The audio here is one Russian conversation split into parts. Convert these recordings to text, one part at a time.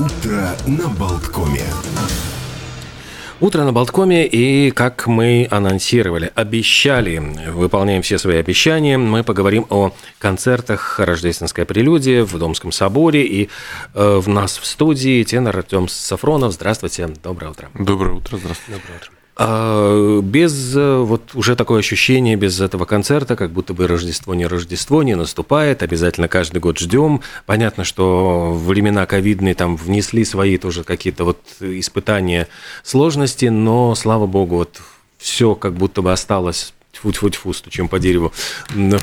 Утро на Болткоме. Утро на Болткоме, и как мы анонсировали, обещали, выполняем все свои обещания, мы поговорим о концертах «Рождественская прелюдия» в Домском соборе, и э, в нас в студии тенор Артем Сафронов. Здравствуйте, доброе утро. Доброе утро, здравствуйте. Доброе утро. А, без э, вот уже такое ощущение, без этого концерта, как будто бы Рождество не Рождество, не наступает, обязательно каждый год ждем. Понятно, что времена ковидные там внесли свои тоже какие-то вот испытания, сложности, но, слава богу, вот все как будто бы осталось тьфу-тьфу-тьфу, стучим по дереву,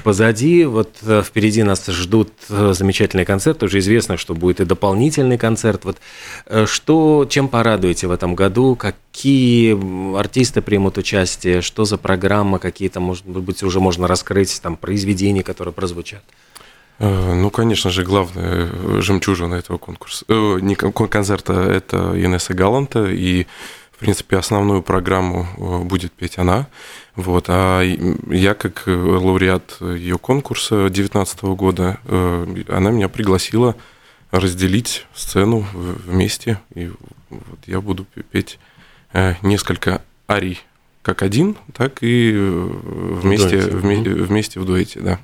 позади. Вот э, впереди нас ждут э, замечательные концерты. Уже известно, что будет и дополнительный концерт. Вот э, что, чем порадуете в этом году? Какие артисты примут участие? Что за программа? Какие-то, может быть, уже можно раскрыть там произведения, которые прозвучат? Ну, конечно же, главная жемчужина этого конкурса, э, не концерта, это Инесса Галанта, и в принципе, основную программу э, будет петь она. Вот. А я, как э, лауреат ее конкурса 2019 года, э, она меня пригласила разделить сцену вместе. И вот я буду петь несколько арий как один, так и вместе, в вместе, вместе в дуэте, да.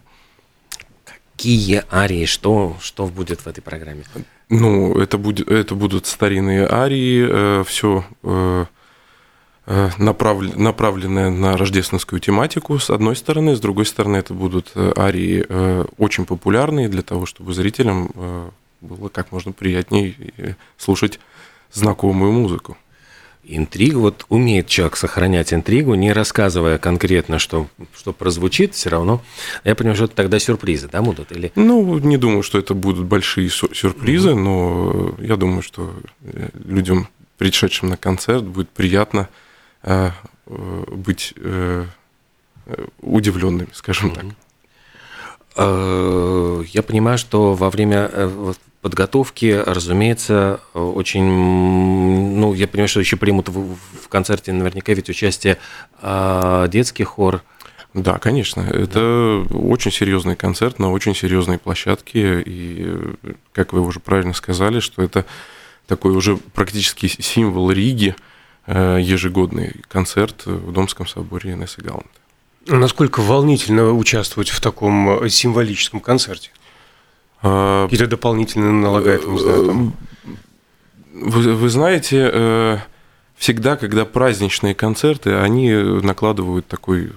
Какие арии, что, что будет в этой программе? Ну, это, будет, это будут старинные арии, э, все э, э направлен, направленное на рождественскую тематику, с одной стороны, с другой стороны, это будут э, арии э, очень популярные для того, чтобы зрителям э, было как можно приятнее слушать знакомую музыку интригу, вот умеет человек сохранять интригу, не рассказывая конкретно, что, что прозвучит, все равно. Я понимаю, что это тогда сюрпризы, да, будут? Или... Ну, не думаю, что это будут большие сюрпризы, угу. но я думаю, что э, людям, пришедшим на концерт, будет приятно э, э, быть э, удивленными, скажем угу. так. Э, я понимаю, что во время э, подготовки, разумеется, очень, ну, я понимаю, что еще примут в, концерте наверняка ведь участие э, детский хор. Да, конечно. Это очень серьезный концерт на очень серьезной площадке. И, как вы уже правильно сказали, что это такой уже практически символ Риги, ежегодный концерт в Домском соборе Инессы Галанта. Насколько волнительно участвовать в таком символическом концерте? А, Какие-то дополнительные налагает, не знаю, Вы, вы знаете, э, всегда, когда праздничные концерты, они накладывают такой э,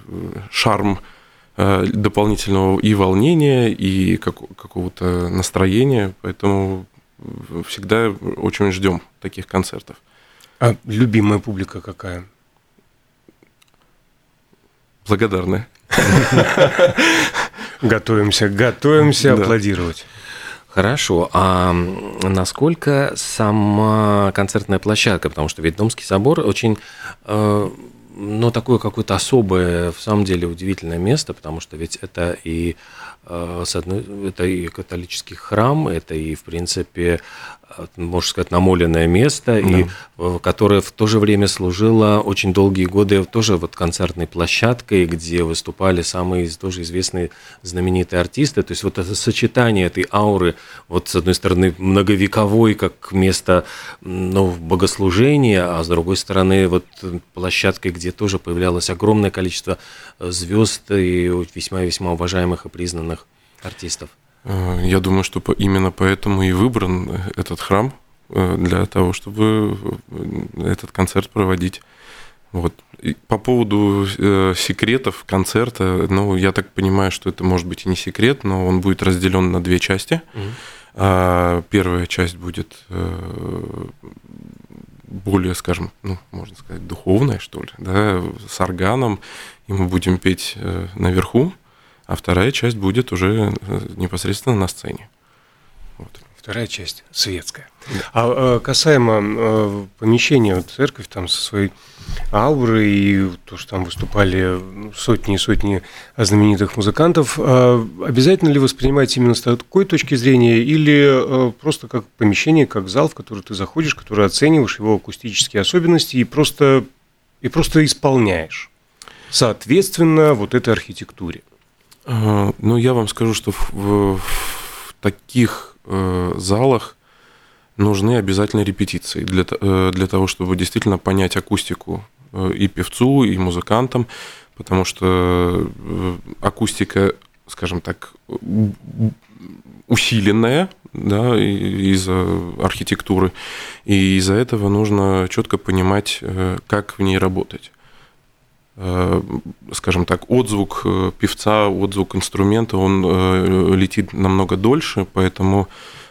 шарм э, дополнительного и волнения, и какого-то настроения, поэтому всегда очень ждем таких концертов. А любимая публика какая? Благодарная. Готовимся, готовимся аплодировать. Хорошо. А насколько сама концертная площадка, потому что ведь Домский собор очень э, ну, такое какое-то особое, в самом деле, удивительное место, потому что ведь это и, с одной, это и католический храм, это и, в принципе, можно сказать, намоленное место, да. и э, которое в то же время служило очень долгие годы тоже вот концертной площадкой, где выступали самые тоже известные знаменитые артисты. То есть вот это сочетание этой ауры, вот с одной стороны многовековой, как место ну, богослужения, а с другой стороны вот площадкой, где тоже появлялось огромное количество э, звезд и весьма-весьма уважаемых и признанных артистов. Э, я думаю, что именно поэтому и выбран этот храм э, для того, чтобы э, этот концерт проводить. Вот. И по поводу э, секретов концерта, ну, я так понимаю, что это может быть и не секрет, но он будет разделен на две части. Mm-hmm. А, первая часть будет э, более, скажем, ну, можно сказать, духовная, что ли, да, с органом, и мы будем петь э, наверху а вторая часть будет уже э, непосредственно на сцене. Вот. Вторая часть светская. А, а касаемо а, помещения, вот церковь там со своей аурой и то, что там выступали сотни и сотни знаменитых музыкантов, обязательно ли воспринимать именно с такой точки зрения или просто как помещение, как зал, в который ты заходишь, который оцениваешь его акустические особенности и просто, и просто исполняешь, соответственно, вот этой архитектуре? Ну, я вам скажу, что в, в, в таких э, залах нужны обязательно репетиции для, э, для того, чтобы действительно понять акустику э, и певцу, и музыкантам, потому что э, акустика, скажем так, усиленная да, из-за архитектуры, и из-за этого нужно четко понимать, как в ней работать скажем так, отзвук певца, отзвук инструмента, он летит намного дольше, поэтому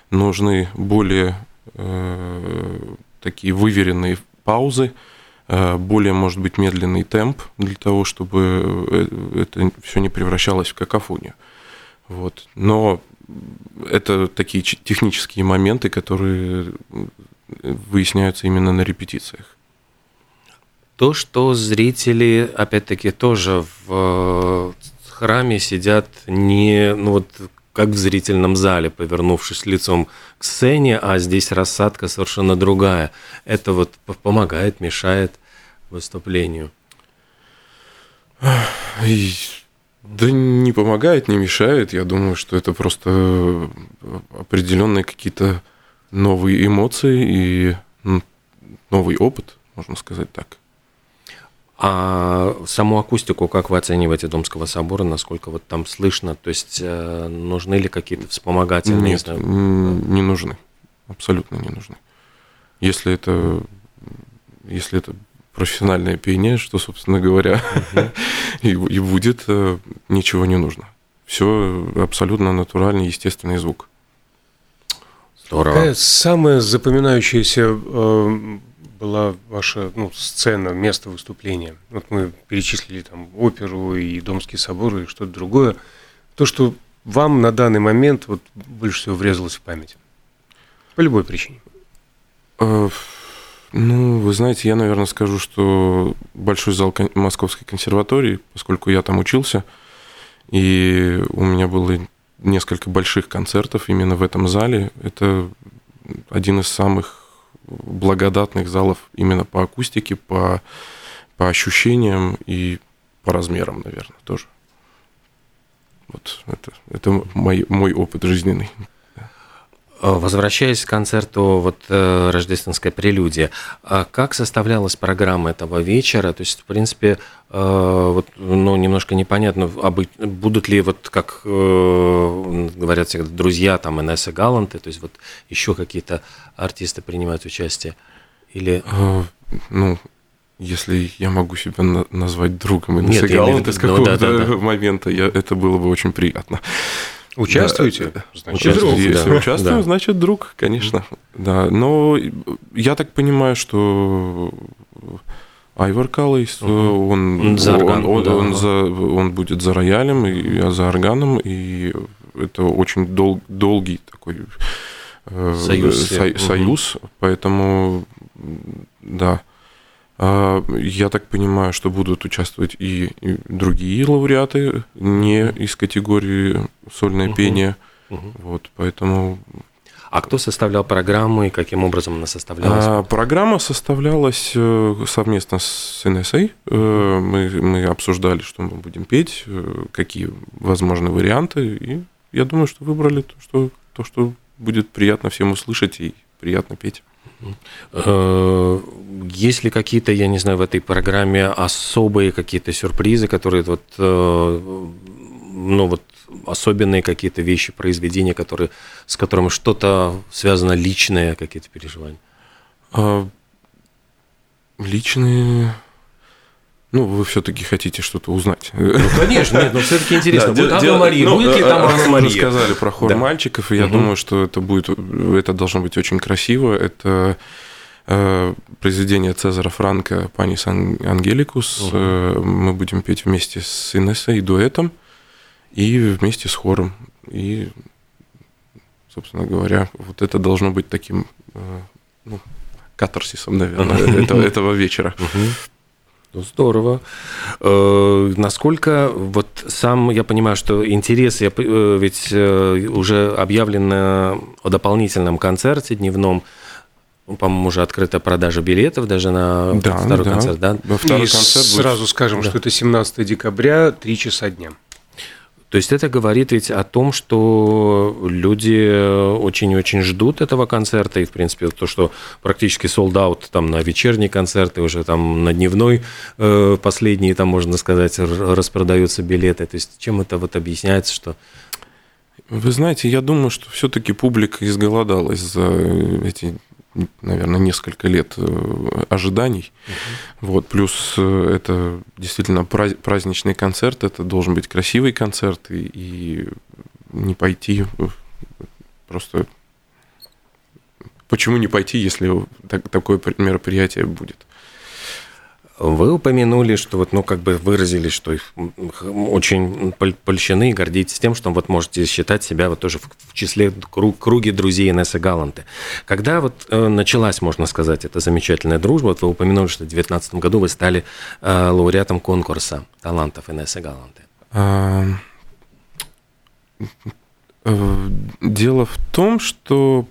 нужны более Э, такие выверенные паузы, э, более, может быть, медленный темп для того, чтобы э, это все не превращалось в какофонию. Вот. Но это такие технические моменты, которые выясняются именно на репетициях. То, что зрители, опять-таки, тоже в храме сидят не, ну вот как в зрительном зале, повернувшись лицом к сцене, а здесь рассадка совершенно другая. Это вот помогает, мешает выступлению. Да не помогает, не мешает. Я думаю, что это просто определенные какие-то новые эмоции и новый опыт, можно сказать так. А саму акустику как вы оцениваете Домского собора, насколько вот там слышно? То есть э, нужны ли какие-то вспомогательные? Нет, не нужны, абсолютно не нужны. Если это, если это профессиональное пение, что, собственно говоря, и, и будет, э, ничего не нужно. Все абсолютно натуральный, естественный звук. Здорово. Какая самая запоминающаяся э, была ваша ну, сцена, место выступления? Вот мы перечислили там оперу и Домский собор и что-то другое. То, что вам на данный момент вот больше всего врезалось в память? По любой причине. Э, ну, вы знаете, я, наверное, скажу, что большой зал Московской консерватории, поскольку я там учился, и у меня было несколько больших концертов именно в этом зале. Это один из самых благодатных залов именно по акустике, по, по ощущениям и по размерам, наверное, тоже. Вот это, это мой, мой опыт жизненный. Э, возвращаясь к концерту вот э, рождественской прелюдии, а как составлялась программа этого вечера? То есть, в принципе, э, вот, ну, немножко непонятно, будут ли вот, как говорят всегда, друзья, там, Инесса Галанты, то есть вот еще какие-то артисты принимают участие? Или... Ну, если я могу себя назвать другом Инессы Галанты с какого-то ну, да, да, да. момента, я, это было бы очень приятно. Участвуете? Да, значит, участвую, друг. Если да. участвую, да. значит друг, конечно. Да, но я так понимаю, что Айвар Каллейс, угу. он, за орган, он, да. он, за, он будет за роялем, и я за органом, и это очень дол, долгий такой э, союз, со, союз угу. поэтому да. А, я так понимаю, что будут участвовать и, другие лауреаты, не из категории сольное угу. пение. Угу. Вот, поэтому. А кто составлял программу и каким образом она составлялась? А, программа составлялась э, совместно с NSA. Э, мы, мы обсуждали, что мы будем петь, э, какие возможны варианты. И я думаю, что выбрали то, что, то, что будет приятно всем услышать и приятно петь. Э, есть ли какие-то, я не знаю, в этой программе особые какие-то сюрпризы, которые вот, э, ну вот особенные какие-то вещи, произведения, которые, с которыми что-то связано личное, какие-то переживания? А, личные ну, вы все-таки хотите что-то узнать. Ну, конечно, нет, но все-таки интересно. будет Анна Мария, ну, будет ли там Анна Мария? Вы сказали про хор да. мальчиков, и я угу. думаю, что это будет, это должно быть очень красиво. Это э, произведение Цезара Франка «Панис Ангеликус». Угу. Э, мы будем петь вместе с Инессой, дуэтом, и вместе с хором. И, собственно говоря, вот это должно быть таким э, ну, катарсисом, наверное, этого, этого вечера. Ну, здорово. Э, насколько вот сам, я понимаю, что интерес, я, э, ведь э, уже объявлено о дополнительном концерте дневном, ну, по-моему, уже открыта продажа билетов даже на да, второй да. концерт, да? Второй И концерт сразу будет... скажем, да. что это 17 декабря, 3 часа дня. То есть это говорит ведь о том, что люди очень-очень ждут этого концерта, и, в принципе, то, что практически sold out там на вечерний концерт, и уже там на дневной э, последние, там, можно сказать, распродаются билеты. То есть чем это вот объясняется, что вы знаете, я думаю, что все-таки публика изголодалась за эти наверное, несколько лет э, ожиданий. Uh-huh. Вот, плюс э, это действительно праздничный концерт, это должен быть красивый концерт, и, и не пойти просто... Почему не пойти, если так, такое мероприятие будет? Вы упомянули, что вот, ну, как бы выразили, что очень польщены и гордитесь тем, что вот можете считать себя вот тоже в числе круг, круги друзей Инессы Галанты. Когда вот э, началась, можно сказать, эта замечательная дружба, вот вы упомянули, что в 2019 году вы стали э, лауреатом конкурса талантов Инессы Галанты. А, э, дело в том, что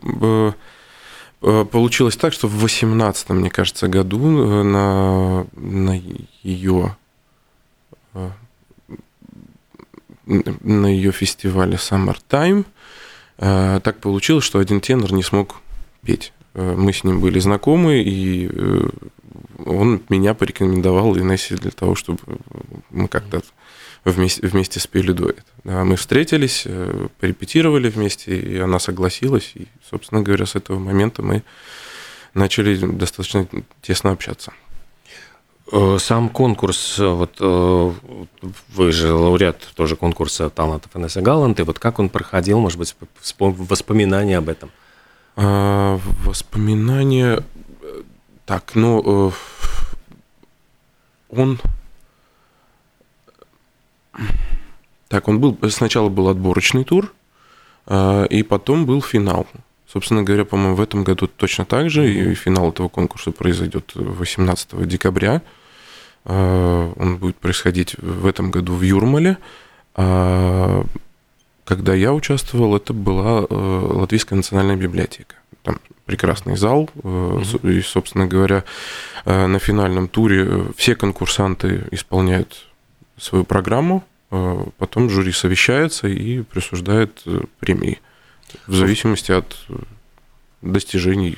получилось так, что в 18 мне кажется, году э, на, на ее э, на ее фестивале Summer Time так получилось, что один тенор не смог петь. Мы с ним были знакомы, и он меня порекомендовал Инессе для того, чтобы мы как-то вместе, вместе спели дуэт. Мы встретились, э, порепетировали вместе, и она согласилась. И, собственно говоря, с этого момента мы начали достаточно тесно общаться. Э, сам конкурс, э, вот вы же лауреат тоже конкурса талантов Инессы Галлант, и вот как он проходил, может быть, воспоминания об этом? А, воспоминания, так, ну, он так, он был, сначала был отборочный тур, а, и потом был финал. Собственно говоря, по-моему, в этом году точно так же, и финал этого конкурса произойдет 18 декабря. А, он будет происходить в этом году в Юрмале. А, когда я участвовал, это была э, Латвийская национальная библиотека. Там прекрасный зал, mm и, собственно говоря, э, на финальном туре все конкурсанты исполняют свою программу, а потом жюри совещается и присуждает э, премии в зависимости от э, достижений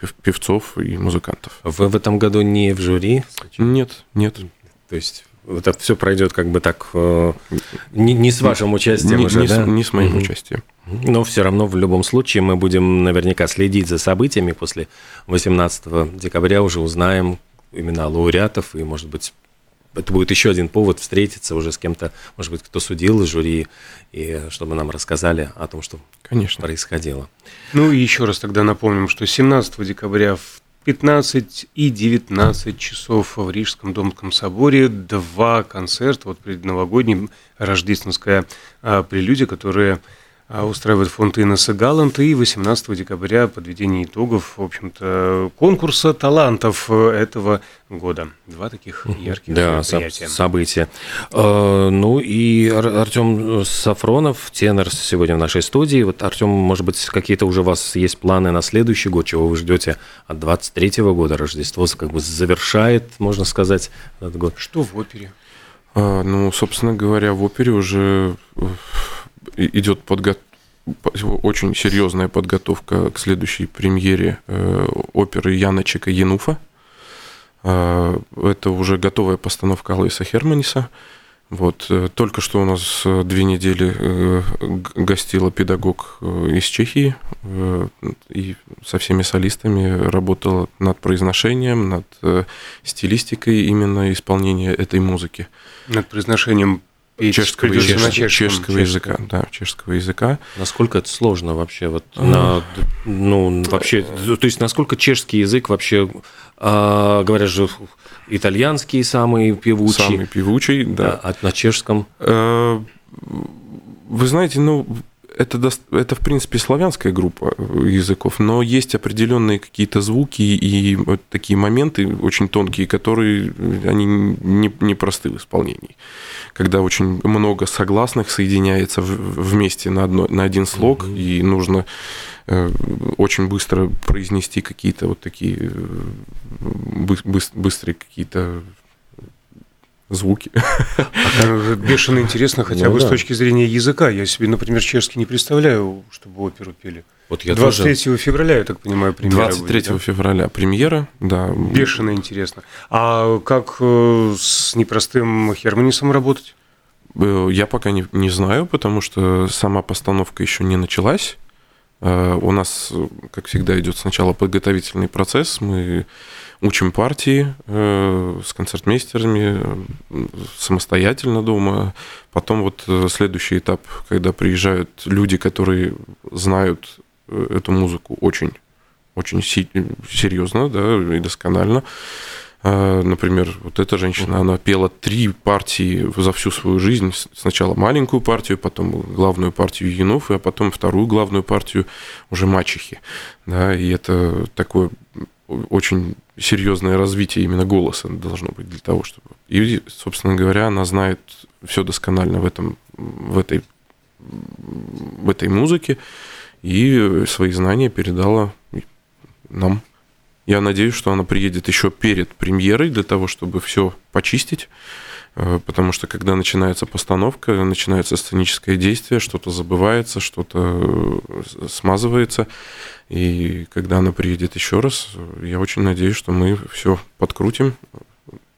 э, певцов и музыкантов. Вы в этом году не в жюри? Нет, нет. То есть вот это все пройдет как бы так не, не с вашим участием не, уже, не да? С, не с моим угу. участием. Но все равно в любом случае мы будем наверняка следить за событиями. После 18 декабря уже узнаем имена лауреатов и, может быть, это будет еще один повод встретиться уже с кем-то, может быть, кто судил из жюри, и чтобы нам рассказали о том, что Конечно. происходило. Ну и еще раз тогда напомним, что 17 декабря в 15 и 19 часов в Рижском Домском соборе два концерта, вот предновогодний, рождественская а, прелюдия, которые устраивает фонд Инесса Галлант, и 18 декабря подведение итогов, в общем-то, конкурса талантов этого года. Два таких ярких да, мероприятия. события. А, ну и Артем Сафронов, тенор сегодня в нашей студии. Вот, Артем, может быть, какие-то уже у вас есть планы на следующий год, чего вы ждете от 23 года? Рождество как бы завершает, можно сказать, этот год. Что в опере? А, ну, собственно говоря, в опере уже идет подготовка очень серьезная подготовка к следующей премьере э, оперы Яночека Януфа. Э, это уже готовая постановка Алоиса Херманиса. Вот. Э, только что у нас две недели гостила педагог из Чехии и со всеми солистами работала над произношением, над стилистикой именно исполнения этой музыки. Над произношением и чешского, языка, чешского, чешского языка, да, чешского языка. Насколько это сложно вообще, вот на, ну вообще, то есть насколько чешский язык вообще, а, говорят же, итальянский самый певучий, самый певучий, да, а на чешском. Э, вы знаете, ну это, это, в принципе, славянская группа языков, но есть определенные какие-то звуки и вот такие моменты очень тонкие, которые они не, не просты в исполнении. Когда очень много согласных соединяется вместе на, одно, на один слог, mm-hmm. и нужно э, очень быстро произнести какие-то вот такие э, быстрые какие-то звуки. А бешено интересно хотя ну, бы да. с точки зрения языка. Я себе, например, чешский не представляю, чтобы оперу пели. Вот я 23 тоже... февраля, я так понимаю, премьера 23 будет, да? февраля премьера, да. Бешено интересно. А как э, с непростым Херманисом работать? Э, я пока не, не знаю, потому что сама постановка еще не началась. Э, у нас, как всегда, идет сначала подготовительный процесс. Мы учим партии с концертмейстерами самостоятельно дома. Потом вот следующий этап, когда приезжают люди, которые знают эту музыку очень, очень серьезно, да, и досконально. А, например, вот эта женщина, она пела три партии за всю свою жизнь. Сначала маленькую партию, потом главную партию Янов, а потом вторую главную партию уже мачехи. Да, и это такое очень серьезное развитие именно голоса должно быть для того, чтобы... И, собственно говоря, она знает все досконально в, этом, в, этой, в этой музыке и свои знания передала нам. Я надеюсь, что она приедет еще перед премьерой для того, чтобы все почистить, э, потому что когда начинается постановка, начинается сценическое действие, что-то забывается, что-то э, смазывается, и когда она приедет еще раз, я очень надеюсь, что мы все подкрутим,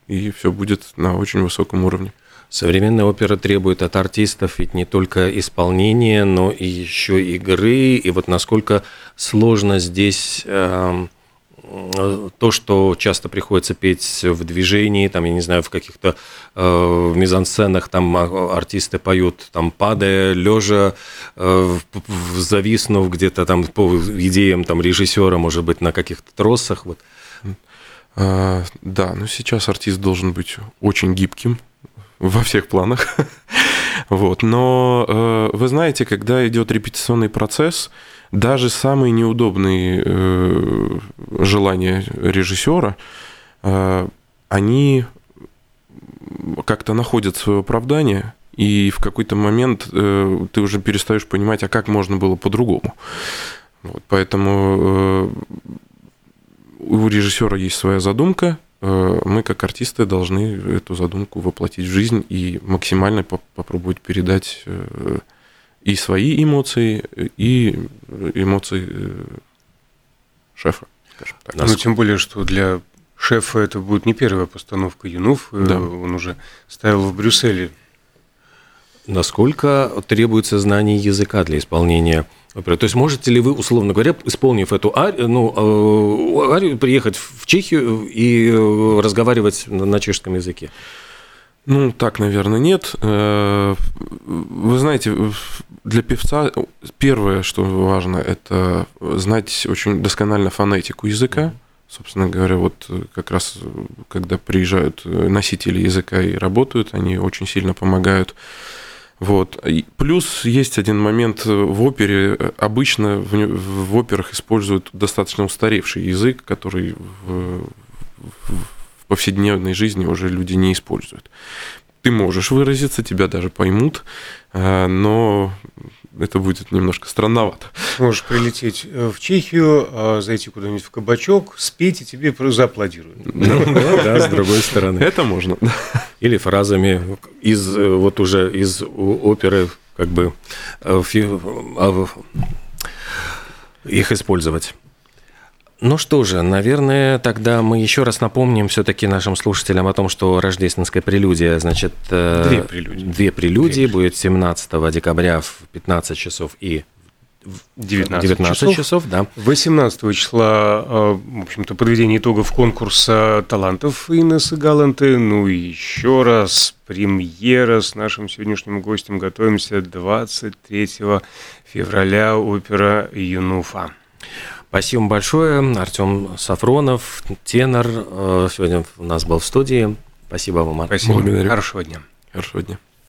и все будет на очень высоком уровне. Современная опера требует от артистов ведь не только исполнения, но и еще игры. И вот насколько сложно здесь э, то, что часто приходится петь в движении, там, я не знаю, в каких-то э, мизансценах, там а, артисты поют, там, падая, лежа, э, зависнув где-то там по идеям там режиссера, может быть, на каких-то тросах, вот. А, да, но сейчас артист должен быть очень гибким, во всех планах. вот. Но э, вы знаете, когда идет репетиционный процесс, даже самые неудобные э, желания режиссера, э, они как-то находят свое оправдание, и в какой-то момент ты уже перестаешь понимать, а как можно было по-другому. Вот, поэтому у режиссера есть своя задумка, мы как артисты должны эту задумку воплотить в жизнь и максимально попробовать передать э, и свои эмоции, и эмоции э, шефа. Так. Ну, тем более, что для шефа это будет не первая постановка Юнов, да. он уже ставил в Брюсселе. Насколько требуется знание языка для исполнения то есть можете ли вы, условно говоря, исполнив эту арию, ну, э, арию, приехать в Чехию и э, разговаривать на чешском языке? Ну, так, наверное, нет. Э, вы знаете, для певца первое, что важно, это знать очень досконально фонетику языка. Собственно говоря, вот как раз когда приезжают носители языка и работают, они очень сильно помогают вот. И плюс есть один момент в опере. Обычно в, в операх используют достаточно устаревший язык, который в, в повседневной жизни уже люди не используют. Ты можешь выразиться, тебя даже поймут, а, но это будет немножко странновато. Можешь прилететь э, в Чехию, а, зайти куда-нибудь в кабачок, спеть, и тебе зааплодируют. Да, с другой стороны. Это можно. Или фразами из э, вот уже из оперы как бы э, а, их использовать. Ну что же, наверное, тогда мы еще раз напомним все-таки нашим слушателям о том, что рождественская прелюдия, значит, э, две прелюдии, две прелюдии две. будет 17 декабря в 15 часов и 19, 19 часов. часов, да. 18 числа, э, в общем-то, подведение итогов конкурса талантов Инессы Галанты. Ну и еще раз, премьера с нашим сегодняшним гостем готовимся 23 февраля опера Юнуфа. Спасибо большое. Артем Сафронов, тенор, э, сегодня у нас был в студии. Спасибо вам. Спасибо. Благодарю. Хорошего дня. Хорошего дня.